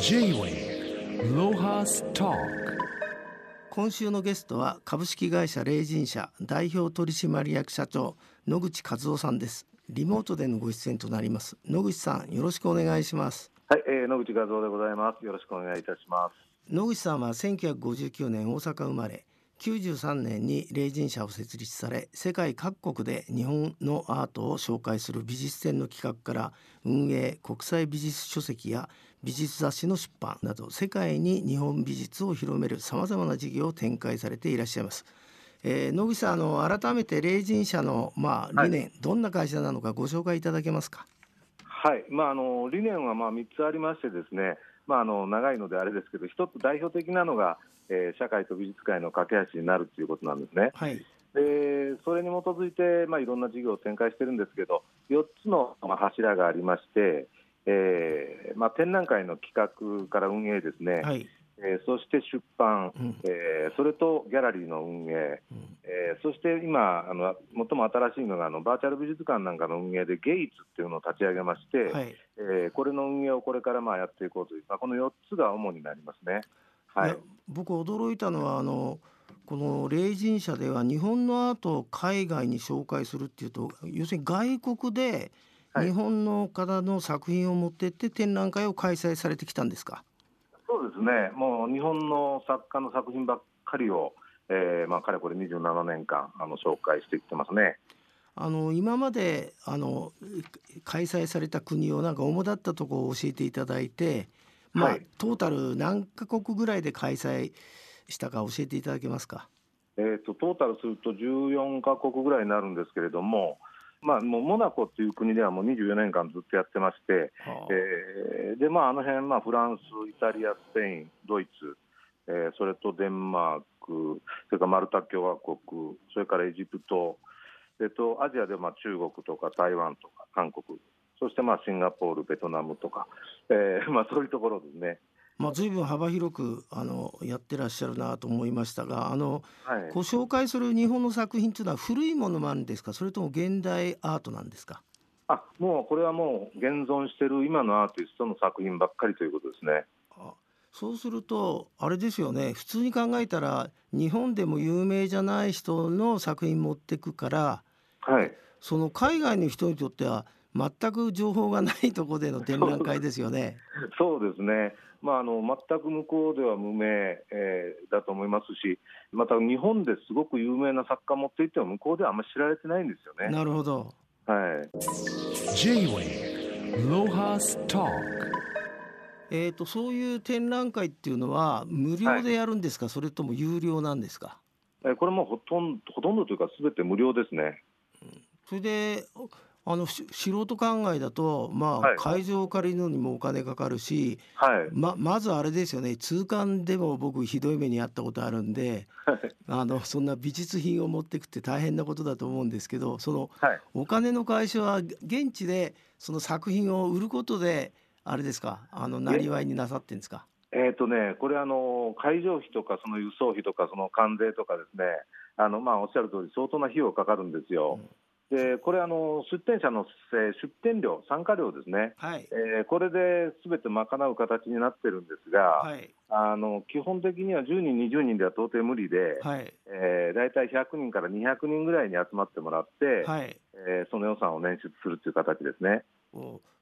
J-Way ロハスタ今週のゲストは株式会社霊人社代表取締役社長野口和夫さんです。リモートでのご出演となります。野口さんよろしくお願いします。はい、えー、野口和夫でございます。よろしくお願いいたします。野口さんは1959年大阪生まれ93年に霊人社を設立され世界各国で日本のアートを紹介する美術展の企画から運営国際美術書籍や美術雑誌の出版など世界に日本美術を広めるさまざまな事業を展開されていらっしゃいます。えー、野口さんあの改めて霊人社の、まあ、理念、はい、どんな会社なのかご紹介いただけますか？はい、まあ、あの理念はまあ3つありましてですね、まあ、あの長いのであれですけど一つ代表的なのが、えー、社会と美術界の架け橋になるということなんですね。はい、でそれに基づいて、まあ、いろんな事業を展開してるんですけど4つの、まあ、柱がありまして、えーまあ、展覧会の企画から運営ですね、はい。えー、そして出版、うん、えー、それとギャラリーの運営、うん、えー、そして今あの、最も新しいのがあのバーチャル美術館なんかの運営で、ゲイツっていうのを立ち上げまして、はい、えー、これの運営をこれからまあやっていこうという、まあ、この4つが主になりますね。はい、僕、驚いたのはあのこの霊人社では日本のアートを海外に紹介するっていうと要するに外国で日本の方の作品を持ってって展覧会を開催されてきたんですか？そうですね、もう日本の作家の作品ばっかりを、えーまあ、かれこれ27年間あの紹介してきてますね。あの今まであの開催された国をなんか主だったところを教えていただいて、まあ、はい、トータル何カ国ぐらいで開催したか教えていただけますか？えーと、とトータルすると14カ国ぐらいになるんですけれども、まあ、もうモナコっていう国ではもう24年間ずっとやってまして、はあ、えー、でまあ、あの辺、まあフランス、イタリア、スペイン、ドイツ、えー、それとデンマーク、それからマルタ共和国、それからエジプト、えっと、アジアでまあ中国とか台湾とか韓国、そしてまあシンガポール、ベトナムとか、えーまあ、そういうところですね。まあ、随分幅広くあのやってらっしゃるなと思いましたがあの、はい、ご紹介する日本の作品というのは古いものなんですか？それとも現代アートなんですか？あもうこれはもう現存している今のアーティストの作品ばっかりということですね。あそうするとあれですよね普通に考えたら日本でも有名じゃない人の作品持ってくから、はい、その海外の人にとっては全く情報がないところでの展覧会ですよね。そうですね。まあ、あの全く向こうでは無名、えー、だと思いますし、また日本ですごく有名な作家持っていても向こうではあんまり知られてないんですよね。なるほど。はい。J-Way ロハスタえーと、そういう展覧会っていうのは無料でやるんですか、はい、それとも有料なんですか？えこれもほとんどほとんどというかすべて無料ですね。それであの素人考えだと、まあ、はい、会場を借りるのにもお金かかるし、はい、ままずあれですよね。通関でも僕ひどい目に遭ったことあるんで、あのそんな美術品を持ってくって大変なことだと思うんですけどその、お金の会社は現地でその作品を売ることであれですか？あのなりわいになさってんですか？えーとね、これあの、会場費とかその輸送費とかその関税とかですねあの、まあ、おっしゃる通り相当な費用かかるんですよ。うんでこれあの、出店者の出店料、参加料ですね、はい。えー、これですべて賄う形になってるんですが、はい、あの基本的には10人、20人では到底無理で、はい。えー、大体100人から200人ぐらいに集まってもらって、はい。えー、その予算を捻出するという形ですね。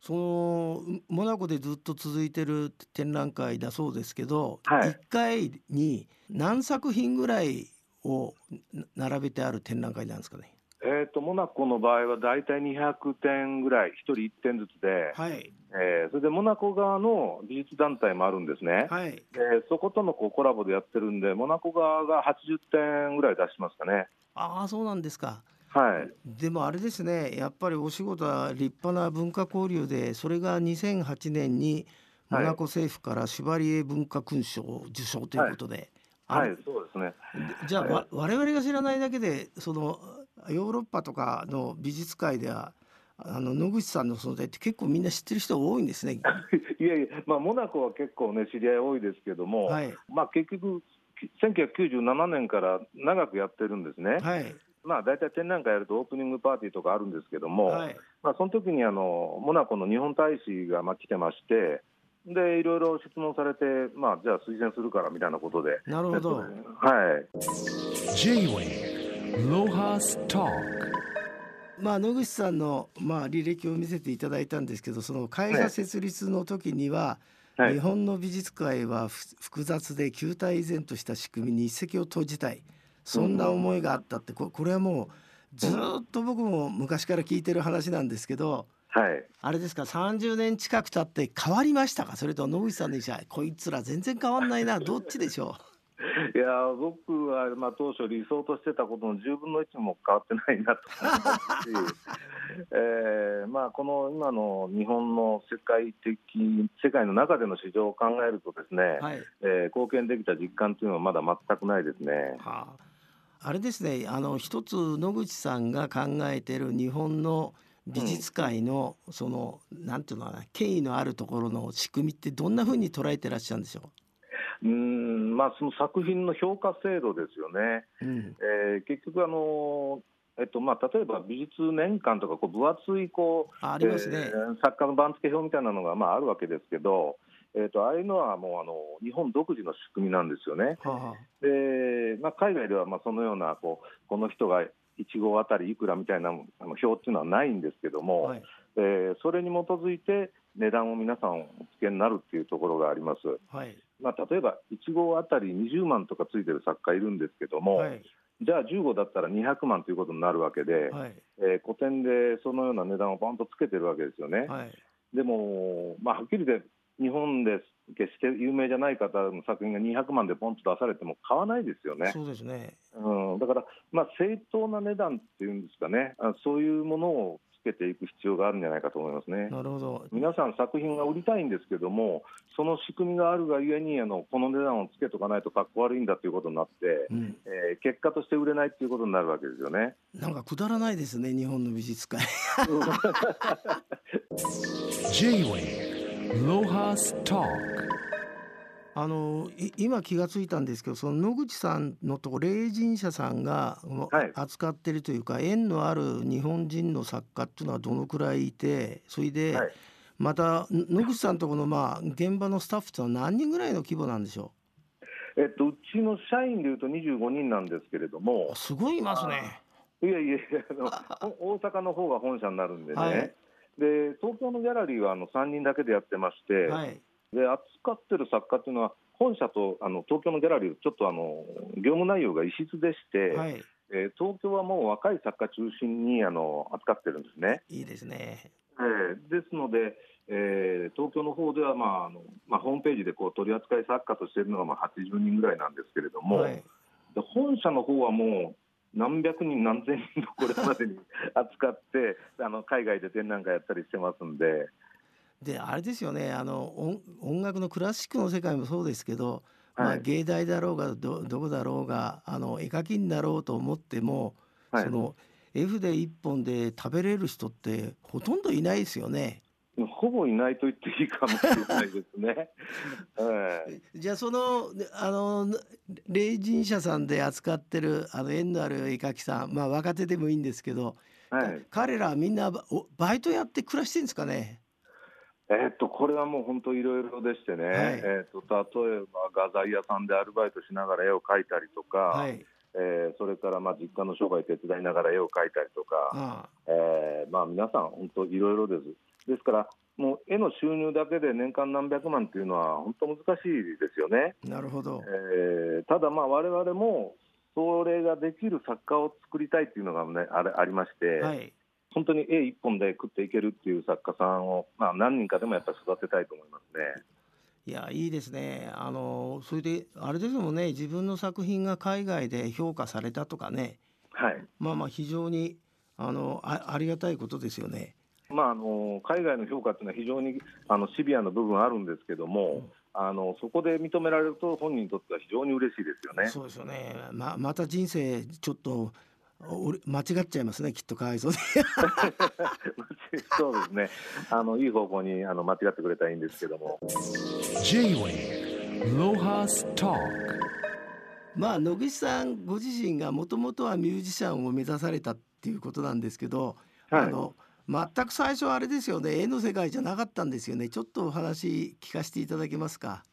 そのモナコでずっと続いてる展覧会だそうですけど、はい、1回に何作品ぐらいを並べてある展覧会なんですかね？えーと、モナコの場合は大体200点ぐらい、1人1点ずつで、はいえー、それでモナコ側の美術団体もあるんですね、はい、でそことのこうコラボでやってるんで、モナコ側が80点ぐらい出しますかね。ああ、そうなんですか。はい、でもあれですね、やっぱりお仕事は立派な文化交流で、それが2008年にモナコ政府からシュバリエ文化勲章を受賞ということで。はい、はい、そうですね。じゃあ、わ我々が知らないだけで、そのヨーロッパとかの美術界ではあの野口さんの存在って結構みんな知ってる人多いんですね。いやいや、まあ、モナコは結構ね知り合い多いですけども、はい、まあ、結局1997年から長くやってるんですね。はいまあ、大体展覧会やるとオープニングパーティーとかあるんですけども、はい、まあ、その時にあのモナコの日本大使がまあ来てまして、でいろいろ質問されて、まあ、じゃあ推薦するからみたいなことで、なるほど。はい、Talk まあ野口さんのまあ履歴を見せていただいたんですけど、その会社設立の時には、はい日本の美術界はふ複雑で旧態依然とした仕組みに一石を投じたい。そんな思いがあったって、ここれはもうずーっと僕も昔から聞いてる話なんですけど。はい、あれですか30年近く経って変わりましたか？それと野口さんの医者こいつら全然変わんないなどっちでしょいや僕は、まあ、当初理想としてたことの10分の1も変わってないなと思いますし、えーまあ、この今の日本の世界的世界の中での市場を考えるとですね、うはい、えー貢献できた実感というのはまだ全くないですね。はあ、あれですねあの一つ野口さんが考えてる日本の美術界の、そのなんていうのかな権威のあるところの仕組みってどんなふうに捉えてらっしゃるんでしょう？ーんまあ、その作品の評価制度ですよね。う、うん、えー結局あのえっとまあ、例えば美術年間とかこう分厚いこうあありますね、えー作家の番付表みたいなのがまああるわけですけど、えー、とああいうのはもうあの日本独自の仕組みなんですよね。はあはでまあ、海外ではまあそのようなこうこの人が1号あたりいくらみたいなあの表っていうのはないんですけどあも、はいえーそれに基づいて値段を皆さんお付けになるっていうところがあります。はいまあ、例えば1号あたり20万とかついてる作家いるんですけども、はい。じゃあ10号だったら200万ということになるわけで、はい。えー古典でそのような値段をポンとつけてるわけですよね。はい。でも、まあ、はっきり言って日本で決して有名じゃない方の作品が200万でポンと出されても買わないですよね。そうですね。うん、だから、まあ、正当な値段っていうんですかね。あそういうものをつけていく必要があるんじゃないかと思いますね。なるほど皆さん作品が売りたいんですけどもその仕組みがあるがゆえにあのこの値段をつけとかないとかっこ悪いんだということになって、うん、えー結果として売れないっていうことになるわけですよね。なんかくだらないですね日本の美術界 J-Wave Lohas Talk あのい今気がついたんですけどその野口さんのとこ霊人社さんが扱ってるというか、縁のある日本人の作家っていうのはどのくらいいてそれで、はい。またん野口さんとこのまあ現場のスタッフっていうのは何人ぐらいの規模なんでしょえっと、うちの社員でいうと25人なんですけれどうも。あ、すごいいますね。いやいやいやあの、お 大阪の方が本社になるんでね、はい。で東京のギャラリーはあの3人だけでやってまして、はいで扱ってる作家っていうのは、本社とあの東京のギャラリー、ちょっとあの業務内容が異質でして、はいえー東京はもう若い作家中心にあの扱ってるんですね。いいですね。えーですので、えー東京の方では、まああのまあ、ホームページでこう取り扱い作家としているのがまあ80人ぐらいなんですけれども、はいで本社の方はもう何百人、何千人とこれまでに 扱ってあの海外で展覧会やったりしてますんで、であれですよねあの音音楽のクラシックの世界もそうですけど、まあ、はい芸大だろうがどどこだろうがあの絵描きになろうと思っても、はいその絵筆一本で食べれる人ってほとんどいないですよね。ほぼいないと言っていいかもしれないですね。え えじゃあそのあの霊人社さんで扱ってるあの縁のある絵描きさんまあ若手でもいいんですけど、はい彼らはみんなバイトやって暮らしてるんですかね？えーっとこれはもう本当いろいろでしてね、はいえーっと例えば画材屋さんでアルバイトしながら絵を描いたりとか、はい。えーそれからまあ実家の商売手伝いながら絵を描いたりとか、あえーまあ、皆さん本当いろいろです。ですからもう絵の収入だけで年間何百万っていうのは本当難しいですよね。あなるほど。えーただまあ我々もそれができる作家を作りたいっていうのが、ね、あれありまして、はい。本当に絵一本で食っていけるっていう作家さんを、まあ、何人かでもやっぱり育てたいと思いますね。いやいいですね。あのそれであれですもんね自分の作品が海外で評価されたとかねはいまあまあ非常にあのあありがたいことですよね。まあ、あの海外の評価っていうのは非常にあのシビアな部分あるんですけども、あのそこで認められると本人にとっては非常に嬉しいですよね。そうですよね。ままた人生ちょっと俺間違っちゃいますねきっとかわいそうで。そうですね。あのいい方向にあの間違ってくれたらいいんですけども。Talk. まあ野口さんご自身がもともとはミュージシャンを目指されたっていうことなんですけど、はい。あの全く最初はあれですよね。絵の世界じゃなかったんですよね。ちょっとお話聞かせていただけますか。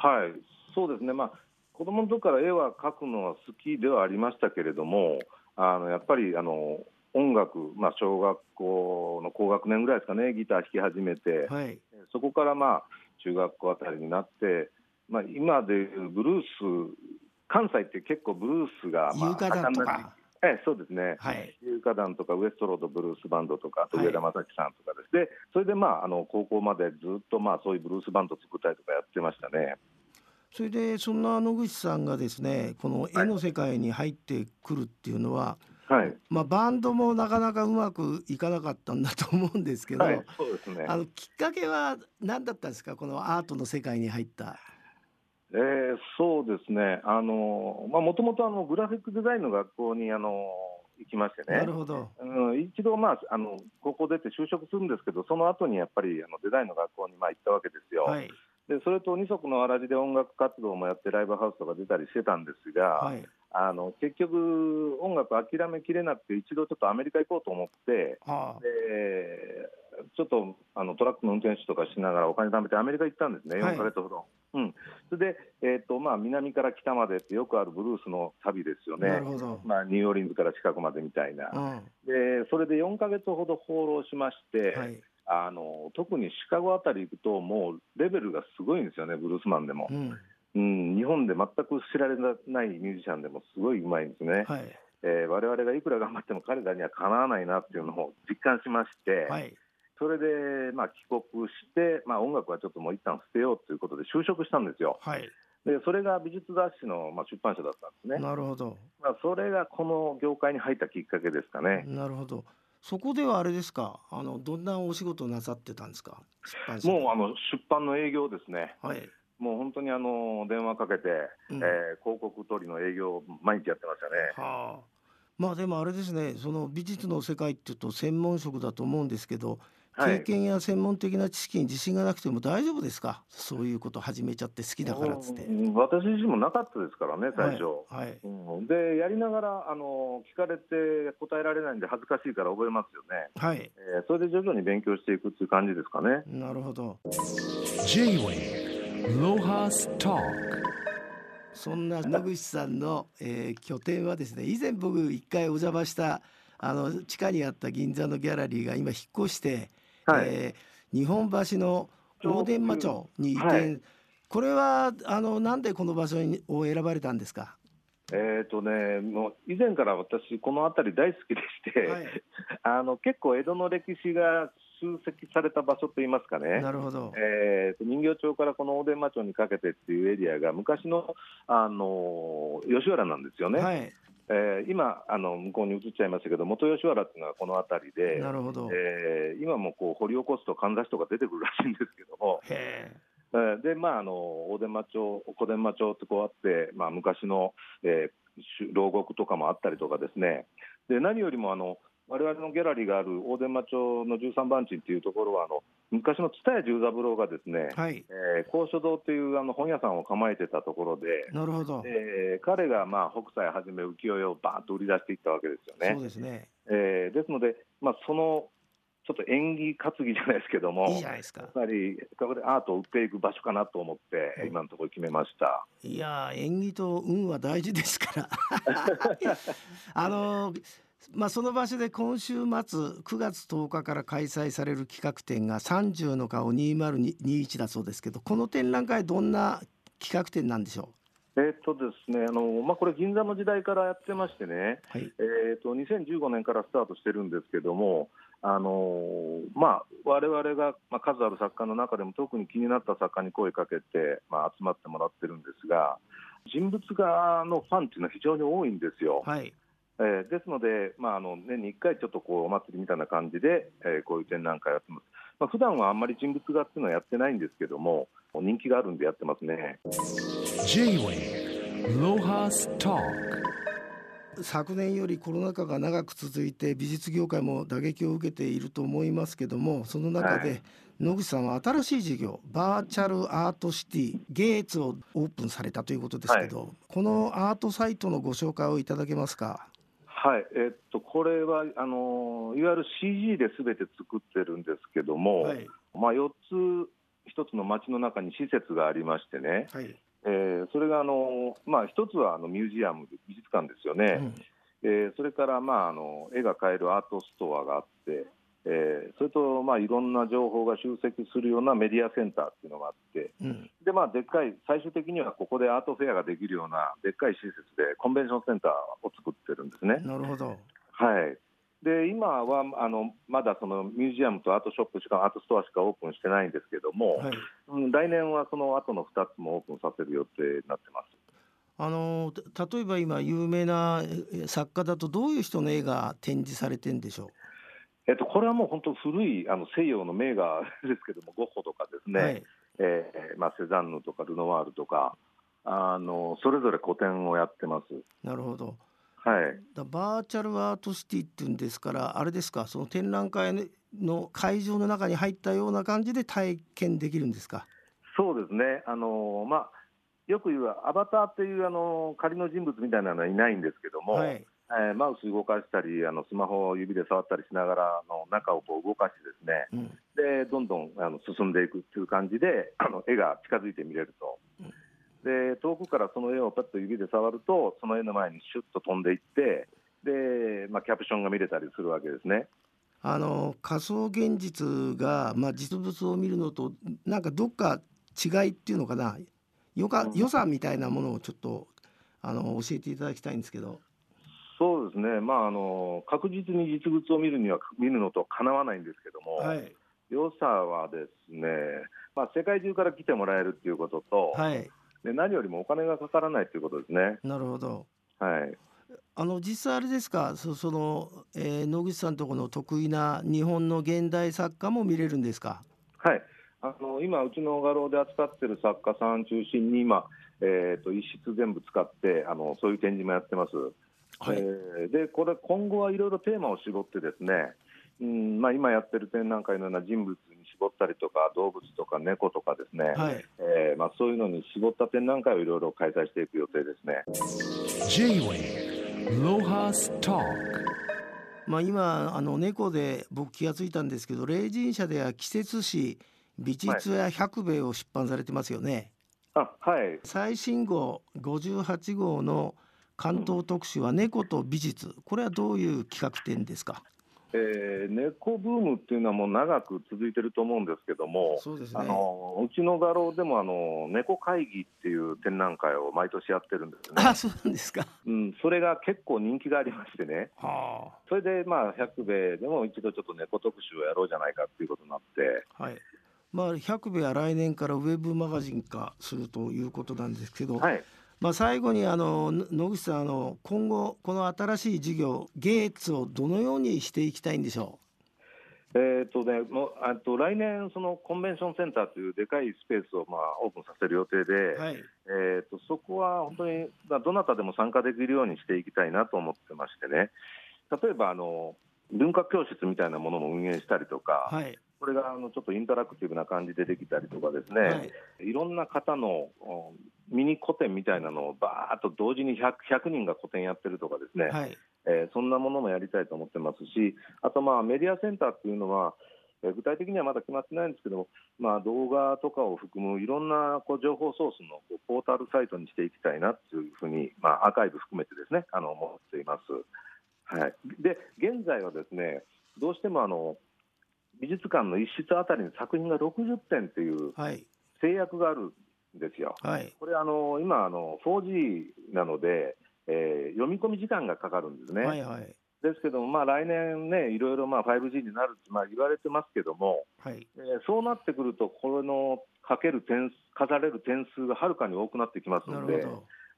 はい、そうですね、まあ、子供の時から絵は描くのは好きではありましたけれども、あのやっぱりあの音楽、まあ、小学校の高学年ぐらいですかね、ギター弾き始めて、はい。そこからまあ中学校あたりになって、まあ、今でいうブルース、関西って結構ブルースが、まあ、盛んなかええ、そうですね。はい。団とかウエストロードブルースバンドとか、あとはい。上田正樹さんとかです、でそれでまああの高校までずっとまあそういうブルースバンド作ったりとかやってましたね。それでそんな野口さんがですねこの絵の世界に入ってくるっていうのは、はい、まあ、バンドもなかなかうまくいかなかったんだと思うんですけど、はい、そうですね。あのきっかけは何だったんですか？このアートの世界に入った。えーそうですね、あのまあもともとあのグラフィックデザインの学校にあの行きましてねなる、ほど。うん、一度、まあ、あの高校出て就職するんですけど、その後にやっぱりあのデザインの学校にまあ行ったわけですよ。はいでそれと二足のわらじで音楽活動もやって、ライブハウスとか出たりしてたんですが、はい。あの結局、音楽諦めきれなくて、一度ちょっとアメリカ行こうと思って、はあ。でちょっとあのトラックの運転手とかしながらお金貯めてアメリカ行ったんですね、はい4ヶ月ほど。うん、それで、えーとまあ、南から北までってよくあるブルースの旅ですよねなる、ほど。まあ、ニューオーリンズから近くまでみたいな、うん。でそれで4ヶ月ほど放浪しまして、はい。あの特にシカゴあたり行くと、もうレベルがすごいんですよね、ブルースマンでもう。ん。うん、日本で全く知られないミュージシャンでもすごい上手いんですね。はい。えー我々がいくら頑張っても彼らにはかなわないなっていうのを実感しまして、はい。それで、まあ、帰国して、まあ、音楽はちょっともう一旦捨てようということで就職したんですよ。はい。でそれが美術雑誌の、まあ、出版社だったんですね。なるほど。まあ、それがこの業界に入ったきっかけですかね。なるほど。そこではあれですか？あのどんなお仕事をなさってたんですか？もうあの出版の営業ですね。はい。もう本当にあの電話かけて、うんえー広告取りの営業を毎日やってましたね。はあ。まあでもあれですね。その美術の世界っていうと専門職だと思うんですけど。はい。経験や専門的な知識に自信がなくても大丈夫ですか？そういうこと始めちゃって好きだからっつって。うん私自身もなかったですからね、最初。はい、はいうん、でやりながらあの聞かれて答えられないんで恥ずかしいから覚えますよね、はい、えーそれで徐々に勉強していくっていう感じですかね。なるほど。Talk そんな野口さんの、えー拠点はですね以前僕一回お邪魔したあの地下にあった銀座のギャラリーが今引っ越して、はい。えー日本橋の大伝馬町に移転、はい。これはあのなんでこの場所にを選ばれたんですか、えーとね、もう以前から私、この辺り大好きでして、はい、あの結構、江戸の歴史が集積された場所といいますかね、なるほど、えーと人形町からこの大伝馬町にかけてっていうエリアが、昔の、あの吉原なんですよね、はい、えー今あの、向こうに移っちゃいましたけど、元吉原っていうのはこの辺りで、なるほど、えー今もこう掘り起こすとかんざしとか出てくるらしいんですけども、へええーでまあ、あの大伝馬町、小伝馬町ってこうあって、まあ、昔の、えーし牢獄とかもあったりとかですね、で何よりもあの我々のギャラリーがある大伝馬町の13番地っていうところは、あの昔の蔦屋十三郎がですね、はい、えー高所堂というあの本屋さんを構えてたところで、なるほど、えー彼がまあ北斎はじめ浮世絵をバーンと売り出していったわけですよねそう。ですね、えーですので、まあ、そのちょっと縁起担ぎじゃないですけども、いいじゃないですかやっ。ぱりここでアートを売っていく場所かなと思って、うん今のところ決めました。いやー縁起と運は大事ですから あのーまあその場所で今週末9月10日から開催される企画展が30の顔2021だそうですけどこの展覧会どんな企画展なんでしょえーっとですね、あのまあ、これ、銀座の時代からやってましてね、うはい。えーっと2015年からスタートしてるんですけども、あのまあ、我々が、まあ、数ある作家の中でも特に気になった作家に声かけて、まあ、集まってもらってるんですが、人物画のファンっていうのは非常に多いんですよ。はいえーですので、まあ、あの年に1回、ちょっとこうお祭りみたいな感じで、えーこういう展覧会やってます。まあ普段はあんまり人物画っていうのはやってないんですけども、人気があるんでやってますね。J-Wave Lohas Talk 昨年よりコロナ禍が長く続いて美術業界も打撃を受けていると思いますけどもその中で、はい野口さんは新しい事業バーチャルアートシティゲーツをオープンされたということですけど、このアートサイトのご紹介をいただけますか？はい、えっと、これはあのいわゆる CG で全て作ってるんですけども、はい。まあ、4つ、1つの町の中に施設がありましてね、はい。えーそれがあの、まあ、1つはあのミュージアム、美術館ですよね、うん。えーそれから、まあ、あの絵が買えるアートストアがあって、えーそれと、まあ、いろんな情報が集積するようなメディアセンターっていうのがあって、うん。でまあ、でっかい、最終的にはここでアートフェアができるようなでっかい施設でコンベンションセンターを作ってるんですね。なるほど。はい。で今はあのまだそのミュージアムとアートショップしかアートストアしかオープンしてないんですけども、はい。うん来年はその後の2つもオープンさせる予定になってます。あのた例えば今有名なえ作家だとどういう人の絵が展示されてんでしょえっと、これはもう本当古いあの西洋の名画ですけどもゴッホとかですね、うはい。えーまあ、セザンヌとかルノワールとかあのそれぞれ個展をやってます。なるほど。はい。だバーチャルアートシティっていうんですからあれですかその展覧会の会場の中に入ったような感じで体験できるんですか？そうですね、あのまあ、よく言うアバターっていうあの仮の人物みたいなのはいないんですけども、はいえーマウス動かしたりあのスマホを指で触ったりしながらあの中をこう動かしてですねうんでどんどんあの進んでいくっていう感じであの絵が近づいて見れると。で遠くからその絵をパッと指で触るとその絵の前にシュッと飛んでいってで、まあ、キャプションが見れたりするわけですね。あの仮想現実が、まあ、実物を見るのとなんかどっか違いっていうのかなよかうん良さみたいなものをちょっとあの教えていただきたいんですけど。そうですね、まあ、あの確実に実物を見るには見るのとかなわないんですけども、はい。良さはですね、まあ、世界中から来てもらえるっていうことと、はい。で何よりもお金がかからないということですね。なるほど。はい。あの実際あれですか？そその、えー野口さんとこの得意な日本の現代作家も見れるんですか？はい、あの今、うちの画廊で扱っている作家さん中心に今、えー、と一室全部使ってあのそういう展示もやってます。はい。えーでこれ今後はいろいろテーマを絞ってですね、うんまあ、今やってる展覧会のような人物に絞ったりとか動物とか猫とかですね、はい。えーまあ、そういうのに絞った展覧会をいろいろ開催していく予定ですね。まあ今あの猫で僕気がついたんですけど霊人社では季節誌美術や百兵衛を出版されてますよね、あはい。最新号58号の関東特集は猫と美術。これはどういう企画展ですか？えー猫ブームっていうのはもう長く続いてると思うんですけども、そうですね。あのうちの画廊でもあの猫会議っていう展覧会を毎年やってるんですね、あそうなんですか。うん、それが結構人気がありましてね、はそれでまあ百兵衛でも一度ちょっと猫特集をやろうじゃないかっていうことになって、あはい。まあ百兵衛は来年からウェブマガジン化するということなんですけど、はい、まあ、最後にあのの野口さんあの今後この新しい事業ゲーツをどのようにしていきたいんでしょえーとね、もうあと来年、そのコンベンションセンターというでかいスペースをまあオープンさせる予定で、うはい。えー、とそこは本当に、まあどなたでも参加できるようにしていきたいなと思ってましてね、例えばあの文化教室みたいなものも運営したりとか、はい。これがあのちょっとインタラクティブな感じでできたりとかですね、はい。い、ろんな方のおミニ個展みたいなのをばーっと同時に 100, 100人が個展やってるとかですね、はい。えーそんなものもやりたいと思ってますし、あとまあメディアセンターっていうのは、えー具体的にはまだ決まってないんですけども、まあ、動画とかを含むいろんなこう情報ソースのこうポータルサイトにしていきたいなっていうふうに、まあ、アーカイブ含めてですねあの思っています。はい、で現在はですねどうしてもあの美術館の一室あたりに作品が60点っていうはい。制約があるんですよ。はいこれあの今あの 4G なので、えー読み込み時間がかかるんですね。はいはいですけども、まあ、来年ね、いろいろまあ 5G になるってまあ言われてますけども、はいえーそうなってくると、これのかける点飾れる点数がはるかに多くなってきますので、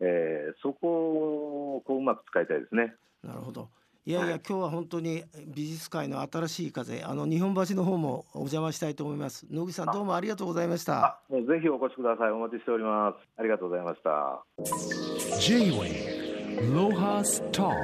えーそこをこううまく使いたいですね。なるほどいやいや今日は本当に美術界の新しい風あの日本橋の方もお邪魔したいと思います野口さんどうもありがとうございましたもうぜひお越しください。お待ちしております。ありがとうございました。J-Wave Lohas Talk